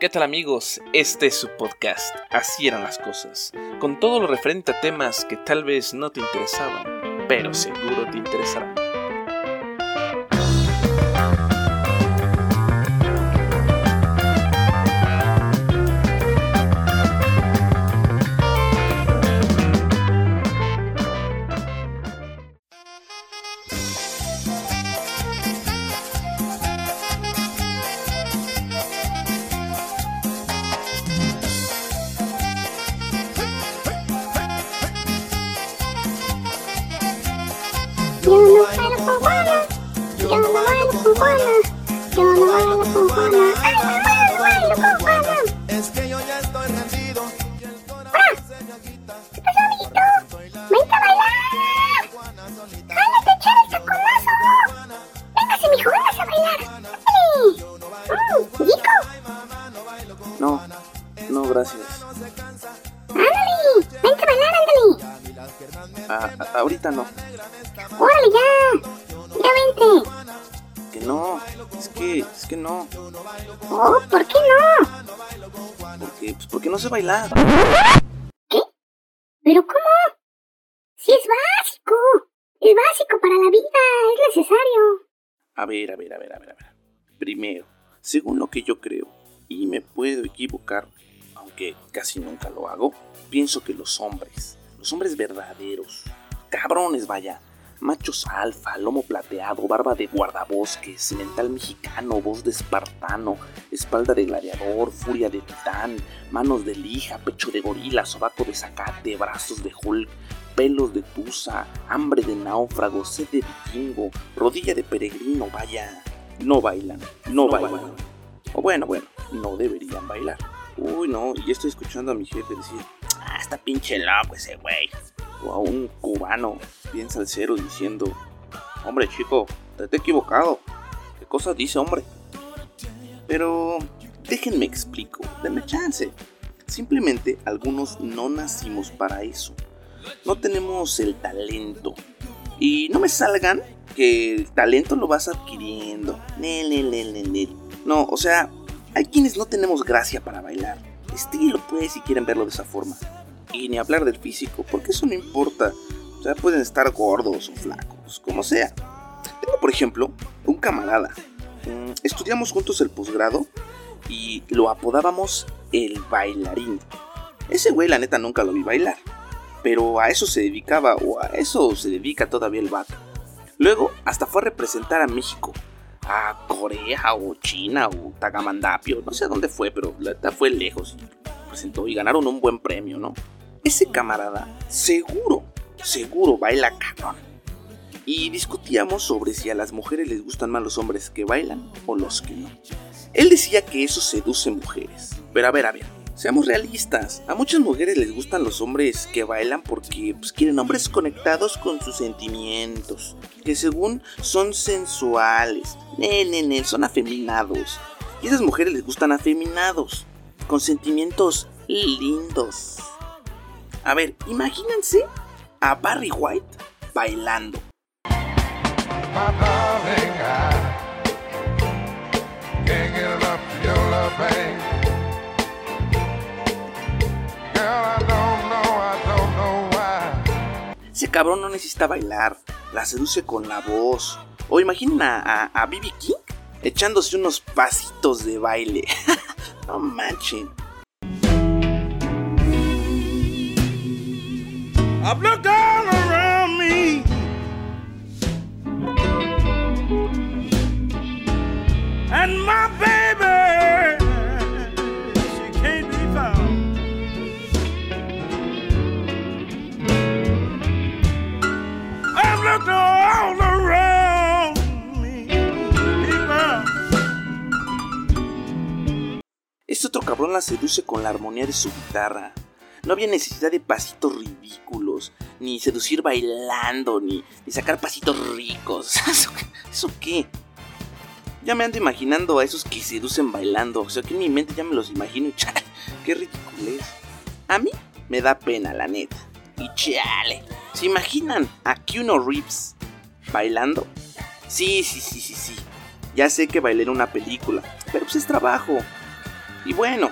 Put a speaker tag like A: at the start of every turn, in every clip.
A: ¿Qué tal amigos? Este es su podcast, Así eran las cosas, con todo lo referente a temas que tal vez no te interesaban, pero seguro te interesarán.
B: Juana, yo no bailo con Juana, ay mamá, no bailo con Juana.
C: Es que yo ya estoy rendido
B: ¡Ah! ¿Qué amiguito? ¡Vente a bailar! ¡Jálate a echar el taconazo! ¡Véngase, mijo, véngase a bailar! ¡Ándale! ¡Mmm, Chico!
A: No, no, gracias.
B: ¡Ándale! ¡Vente a bailar, ándale!
A: Ah, a- ahorita no.
B: ¡Órale ya! ¡Ya vente!
A: No, es que, es que no.
B: ¡Oh, ¿por qué no?
A: Porque, pues porque no sé bailar.
B: ¿Qué? ¿Pero cómo? Si es básico. Es básico para la vida, es necesario.
A: A ver, a ver, a ver, a ver, a ver. Primero, según lo que yo creo, y me puedo equivocar, aunque casi nunca lo hago, pienso que los hombres, los hombres verdaderos, cabrones vaya, machos alfa, lomo plateado, barba de guardabosques, semental mexicano, voz de espartano, espalda de gladiador, furia de titán, manos de lija, pecho de gorila, sobaco de zacate, brazos de Hulk, pelos de tusa, hambre de náufrago, sed de vikingo, rodilla de peregrino, vaya. No bailan, no, bailan. O bueno, bueno, no deberían bailar. Uy, no, y estoy escuchando a mi jefe decir, ah, está pinche loco ese güey. A un cubano bien salsero diciendo, hombre chico, te he equivocado. ¿Qué cosa dice, hombre? Pero déjenme explico, denme chance. Simplemente algunos no nacimos para eso. No tenemos el talento. Y no me salgan que el talento lo vas adquiriendo. No, o sea, hay quienes no tenemos gracia para bailar. Estilo, pues, si quieren verlo de esa forma. Y ni hablar del físico, porque eso no importa. O sea, pueden estar gordos o flacos, como sea. Tengo, por ejemplo, un camarada. Mm, Estudiamos juntos el posgrado y lo apodábamos el bailarín. Ese güey, la neta, nunca lo vi bailar. Pero a eso se dedicaba, o a eso se dedica todavía el vato. Luego, hasta fue a representar a México. A Corea, o China, o Tagamandapio. No sé a dónde fue, pero la neta fue lejos. Presentó y ganaron un buen premio, ¿no? Ese camarada, seguro, seguro baila cabrón. Y discutíamos sobre si a las mujeres les gustan más los hombres que bailan o los que no. Él decía que eso seduce mujeres. Pero a ver, a ver, seamos realistas. A muchas mujeres les gustan los hombres que bailan porque pues, quieren hombres conectados con sus sentimientos. Que según son sensuales. Nel, nel, son afeminados. Y esas mujeres les gustan afeminados. Con sentimientos lindos. A ver, imagínense a Barry White bailando. Ese cabrón no necesita bailar, la seduce con la voz. O imaginen a, a, a B.B. King echándose unos pasitos de baile. no manchen.
D: I've looked all around me. And my baby, she can't be found. I've looked all around me.
A: Este otro cabrón la seduce con la armonía de su guitarra. No había necesidad de pasitos ridículos, ni seducir bailando, ni, ni sacar pasitos ricos. ¿Eso, qué-. Ya me ando imaginando a esos que seducen bailando. O sea, que en mi mente ya me los imagino chale, qué ridículo es. A mí me da pena, la neta. Y chale, ¿se imaginan a Keanu Reeves bailando? Sí, sí, sí, sí, sí. Ya sé que bailé en una película, pero pues es trabajo. Y bueno,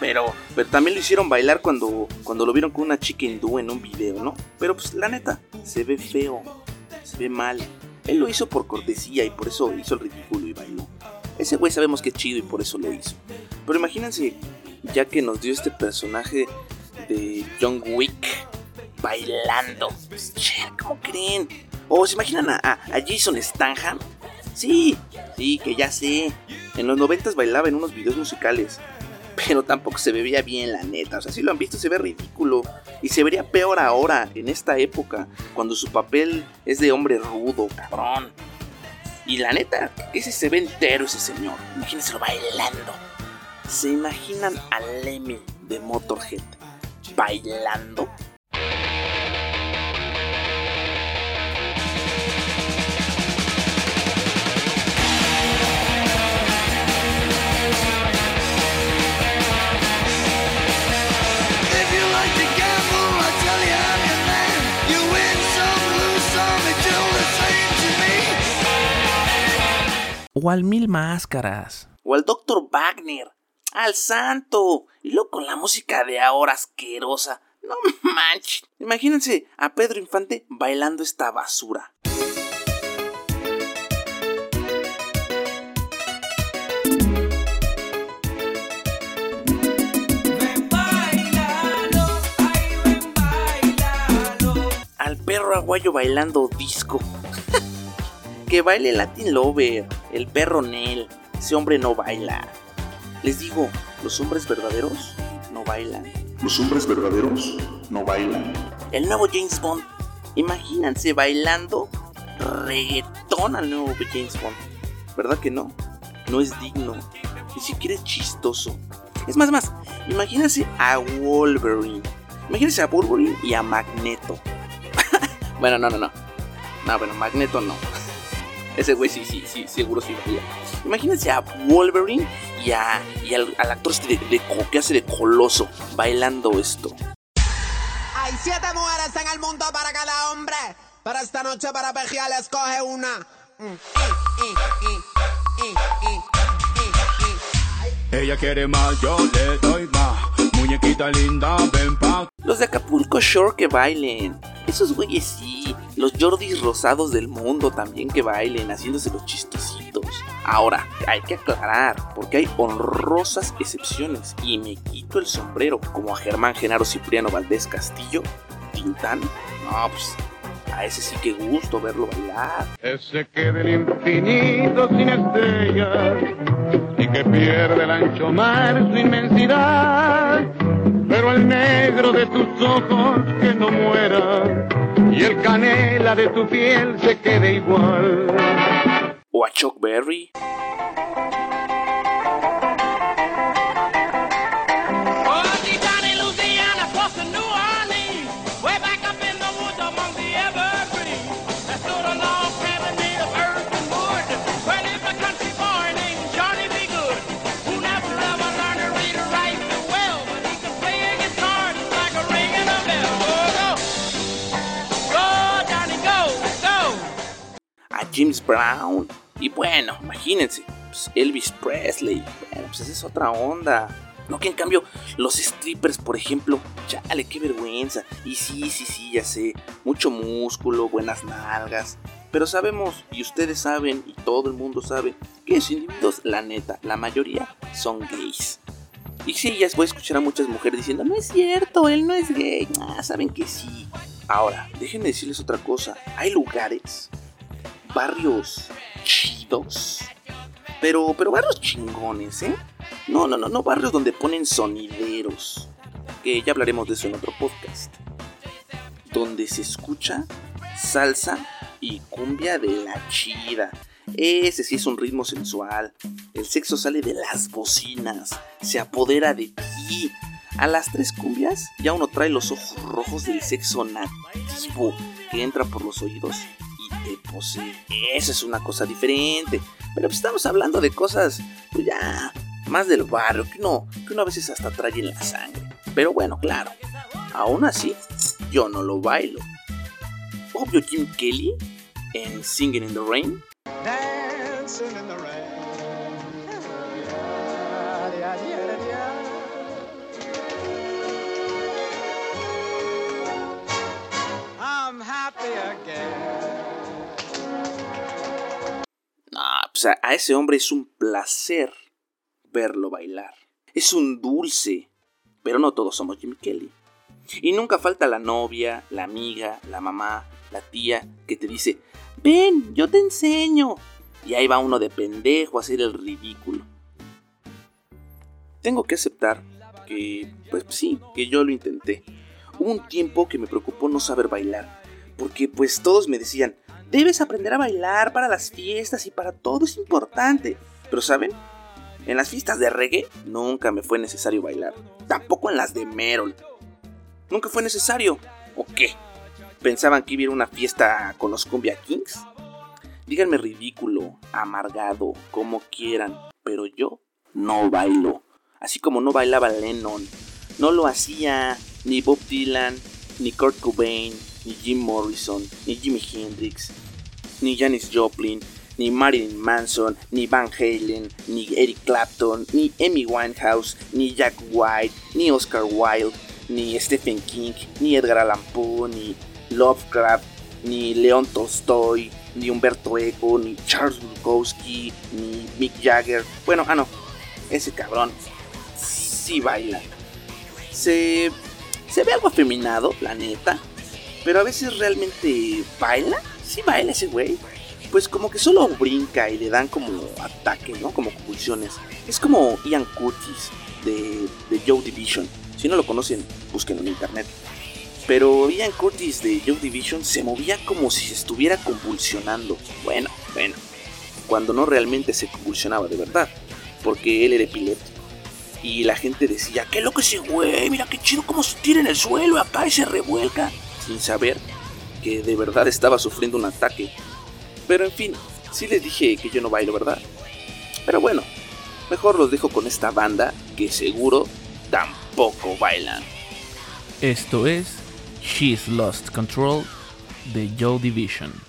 A: pero, pero también lo hicieron bailar cuando, cuando lo vieron con una chica hindú en un video, ¿no? Pero pues la neta, se ve feo, se ve mal. Él lo hizo por cortesía y por eso hizo el ridículo y bailó. Ese güey sabemos que es chido y por eso lo hizo. Pero imagínense, ya que nos dio este personaje de John Wick bailando. Che, ¿Cómo creen? ¿O se imaginan a, a- a Jason Stanham? Sí, sí, que ya sé. En los noventas bailaba en unos videos musicales. Pero tampoco se veía bien, la neta. O sea, si lo han visto, se ve ridículo. Y se vería peor ahora, en esta época, cuando su papel es de hombre rudo, cabrón. Y la neta, ese se ve entero ese señor. Imagínenselo bailando. ¿Se imaginan a Lemmy de Motorhead bailando? O al Mil Máscaras. O al Dr. Wagner. Al Santo. Y luego con la música de ahora asquerosa. No manches. Imagínense a Pedro Infante bailando esta basura. Al perro aguayo bailando disco. que baile Latin Lover, el perro Nel. Ese hombre no baila. Les digo, los hombres verdaderos no bailan.
E: Los hombres verdaderos no bailan.
A: El nuevo James Bond. Imagínense bailando reggaetón al nuevo James Bond. ¿Verdad que no? No es digno. Ni siquiera es chistoso. Es más, más. Imagínense a Wolverine. Imagínense a Wolverine y a Magneto. bueno, no, no, no. No, bueno, Magneto no. Ese güey sí, sí, sí, seguro sí baila. Imagínense a Wolverine y, a, y al, al actor este de, de que hace de coloso bailando esto.
F: Hay siete mujeres en el mundo para cada hombre. Para esta noche, para pejear, escoge una.
D: Ella quiere más, yo le doy más. Muñequita linda, ven pa'
A: Los de Acapulco Shore que bailen. Esos güeyes sí. Los Jordis rosados del mundo también que bailen, haciéndose los chistositos. Ahora, hay que aclarar, porque hay honrosas excepciones. Y me quito el sombrero, como a Germán Genaro Cipriano Valdés Castillo, Tintán. No, pues, a ese sí que gusto verlo bailar.
D: Ese que del infinito sin estrellas y que pierde el ancho mar su inmensidad. Pero el negro de tus ojos que no muera y el canela de tu piel se quede igual.
A: O a Chuck Berry. James Brown. Y bueno, imagínense, pues, Elvis Presley. Bueno, pues esa es otra onda. No que en cambio los strippers, por ejemplo, chale, qué vergüenza. Y sí, sí, sí, ya sé, mucho músculo, buenas nalgas. Pero sabemos, y ustedes saben, y todo el mundo sabe, que esos individuos, la neta, la mayoría son gays. Y sí, ya voy a escuchar a muchas mujeres diciendo, no es cierto, él no es gay. Ah, saben que sí. Ahora, déjenme decirles otra cosa. Hay lugares barrios chidos. Pero, pero barrios chingones, ¿eh? No, no, no, no barrios donde ponen sonideros. Que ya hablaremos de eso en otro podcast. Donde se escucha salsa y cumbia de la chida. Ese sí es un ritmo sensual. El sexo sale de las bocinas. Se apodera de ti. A las tres cumbias ya uno trae los ojos rojos del sexo nativo que entra por los oídos esa pues, es una cosa diferente. Pero pues estamos hablando de cosas, pues ya, más del barrio, que uno, que uno a veces hasta trae en la sangre. Pero bueno, claro, aún así, yo no lo bailo. Obvio Jim Kelly en Singing in the Rain.
F: Dancing in the rain. I'm happy again.
A: Sea, a ese hombre es un placer verlo bailar. Es un dulce. Pero no todos somos Jimmy Kelly. Y nunca falta la novia, la amiga, la mamá, la tía que te dice, ven, yo te enseño. Y ahí va uno de pendejo a hacer el ridículo. Tengo que aceptar que, pues sí, que yo lo intenté. Hubo un tiempo que me preocupó no saber bailar, porque pues todos me decían, debes aprender a bailar para las fiestas y para todo es importante. Pero ¿saben? En las fiestas de reggae nunca me fue necesario bailar, tampoco en las de Merol. Nunca fue necesario. ¿O qué? ¿Pensaban que iba a una fiesta con los Cumbia Kings? Díganme ridículo, amargado, como quieran, pero yo no bailo. Así como no bailaba Lennon. No lo hacía ni Bob Dylan, ni Kurt Cobain, ni Jim Morrison, ni Jimi Hendrix, ni Janis Joplin, ni Marilyn Manson, ni Van Halen, ni Eric Clapton, ni Amy Winehouse, ni Jack White, ni Oscar Wilde, ni Stephen King, ni Edgar Allan Poe, ni Lovecraft, ni León Tolstoy, ni Humberto Eco, ni Charles Bukowski, ni Mick Jagger. Bueno, ah no, ese cabrón sí baila. Se, se ve algo afeminado, la neta, pero a veces realmente baila. Sí baila ese güey. Pues como que solo brinca y le dan como ataque, ¿no? Como convulsiones. Es como Ian Curtis de, de Joe Division. Si no lo conocen, búsquenlo en internet. Pero Ian Curtis de Joe Division se movía como si se estuviera convulsionando. Bueno, bueno. Cuando no realmente se convulsionaba de verdad. Porque él era epiléptico. Y la gente decía, qué loco ese güey, mira qué chido cómo se tira en el suelo acá y se revuelca. Sin saber que de verdad estaba sufriendo un ataque. Pero en fin, sí les dije que yo no bailo, ¿verdad? Pero bueno, mejor los dejo con esta banda que seguro tampoco bailan.
G: Esto es She's Lost Control de Joe Division.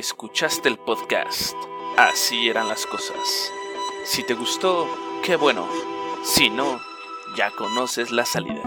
A: Escuchaste el podcast. Así eran las cosas. Si te gustó, qué bueno. Si no, ya conoces la salida.